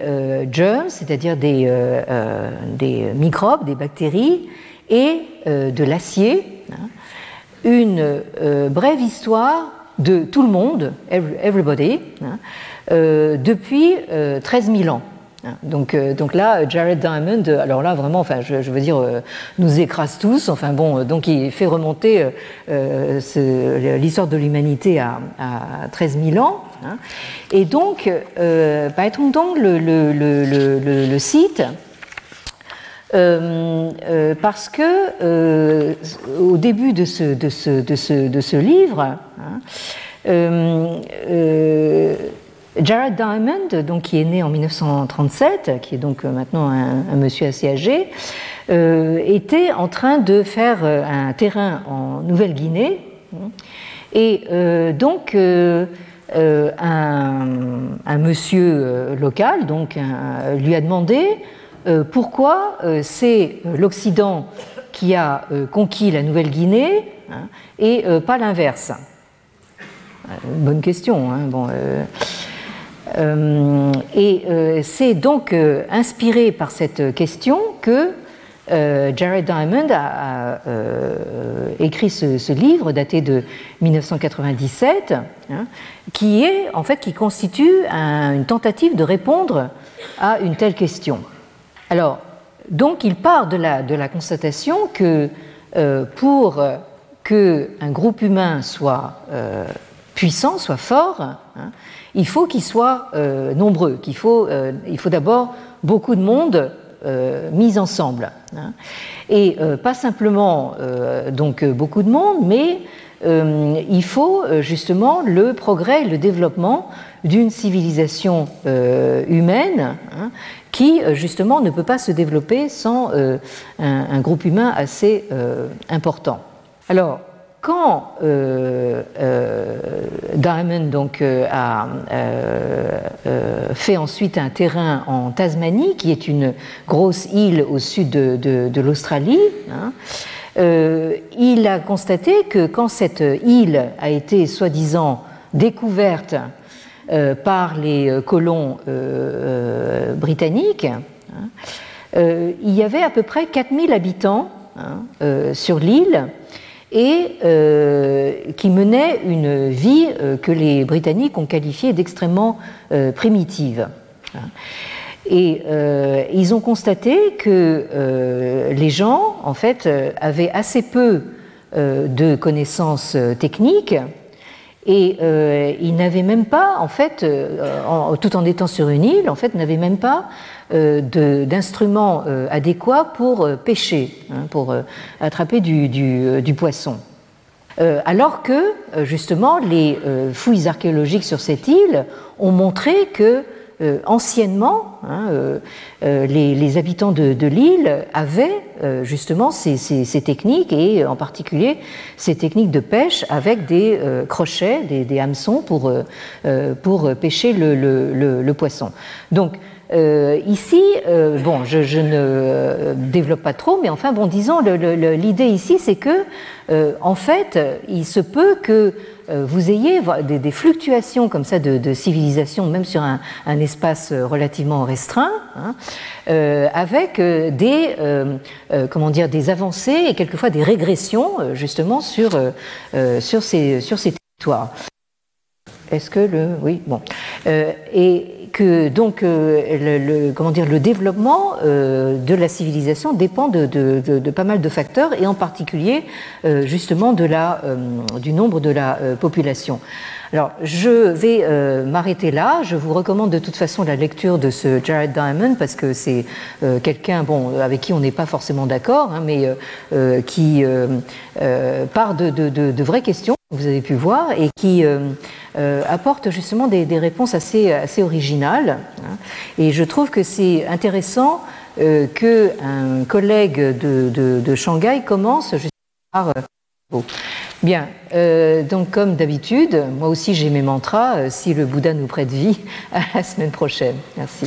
germs, c'est-à-dire des, des, microbes, des bactéries, et de l'acier. Hein, une euh, brève histoire de tout le monde, everybody, hein, euh, depuis 13 euh, 000 ans. Hein. Donc, donc, là, Jared Diamond, alors là vraiment, enfin, je, veux dire, nous écrase tous. Enfin bon, donc il fait remonter l'histoire de l'humanité à, à, 13 000 ans. Hein. Et donc, euh, le, le, le site euh, euh, parce que euh, au début de ce, livre, hein, Jared Diamond, donc, qui est né en 1937, qui est donc maintenant un, monsieur assez âgé, était en train de faire un terrain en Nouvelle-Guinée. Et donc, un, monsieur local lui a demandé pourquoi euh, c'est euh, l'Occident qui a conquis la Nouvelle-Guinée hein, et pas l'inverse? Bonne question. Hein, et c'est donc inspiré par cette question que Jared Diamond a, écrit ce, livre daté de 1997, hein, qui est en fait qui constitue une tentative de répondre à une telle question. Alors, donc il part de la, constatation que euh, pour qu'un groupe humain soit euh, puissant, soit fort, hein, il faut qu'il soit euh, nombreux, qu'il faut, il faut d'abord beaucoup de monde mis ensemble. Hein. et pas simplement donc beaucoup de monde, mais il faut justement le progrès, le développement d'une civilisation humaine hein, qui justement ne peut pas se développer sans un, groupe humain assez important. Alors, quand euh, euh, Diamond donc, euh, a fait ensuite un terrain en Tasmanie, qui est une grosse île au sud de, l'Australie, hein, il a constaté que quand cette île a été soi-disant découverte par les colons britanniques, hein, il y avait à peu près 4000 habitants hein, sur l'île et euh, qui menait une vie euh, que les Britanniques ont qualifiée d'extrêmement euh, primitive. Et ils ont constaté que les gens, en fait, avaient assez peu de connaissances techniques et ils n'avaient même pas, en fait, tout en étant sur une île, en fait, n'avaient même pas euh, d'instruments euh, adéquats pour euh, pêcher, hein, pour attraper du, poisson. alors que, justement, les fouilles archéologiques sur cette île ont montré que anciennement, hein, les, habitants de, l'île avaient justement ces, techniques et en particulier ces techniques de pêche avec des crochets, des, hameçons pour, pour pêcher le, le poisson. Donc, euh, ici, euh, bon, je, ne développe pas trop, mais enfin, bon, disons, l'idée ici, c'est que, euh, en fait, il se peut que vous ayez des, fluctuations comme ça de, civilisation, même sur un, espace relativement restreint, hein, avec des, comment dire, des avancées et quelquefois des régressions, justement, sur, sur, ces, sur ces territoires. Est-ce que le. Oui, bon. et que donc euh, le, comment dire, le développement euh, de la civilisation dépend de, pas mal de facteurs et en particulier euh, justement de la, du nombre de la population. Alors, je vais m'arrêter là. Je vous recommande de toute façon la lecture de ce Jared Diamond parce que c'est quelqu'un, bon, avec qui on n'est pas forcément d'accord, hein, mais qui part de, de, vraies questions vous avez pu voir, et qui euh, euh, apporte justement des, réponses assez, assez originales. Hein. Et je trouve que c'est intéressant euh, qu'un collègue de, de, Shanghai commence justement par... Bien, donc comme d'habitude, moi aussi j'ai mes mantras, si le Bouddha nous prête vie, à la semaine prochaine. Merci.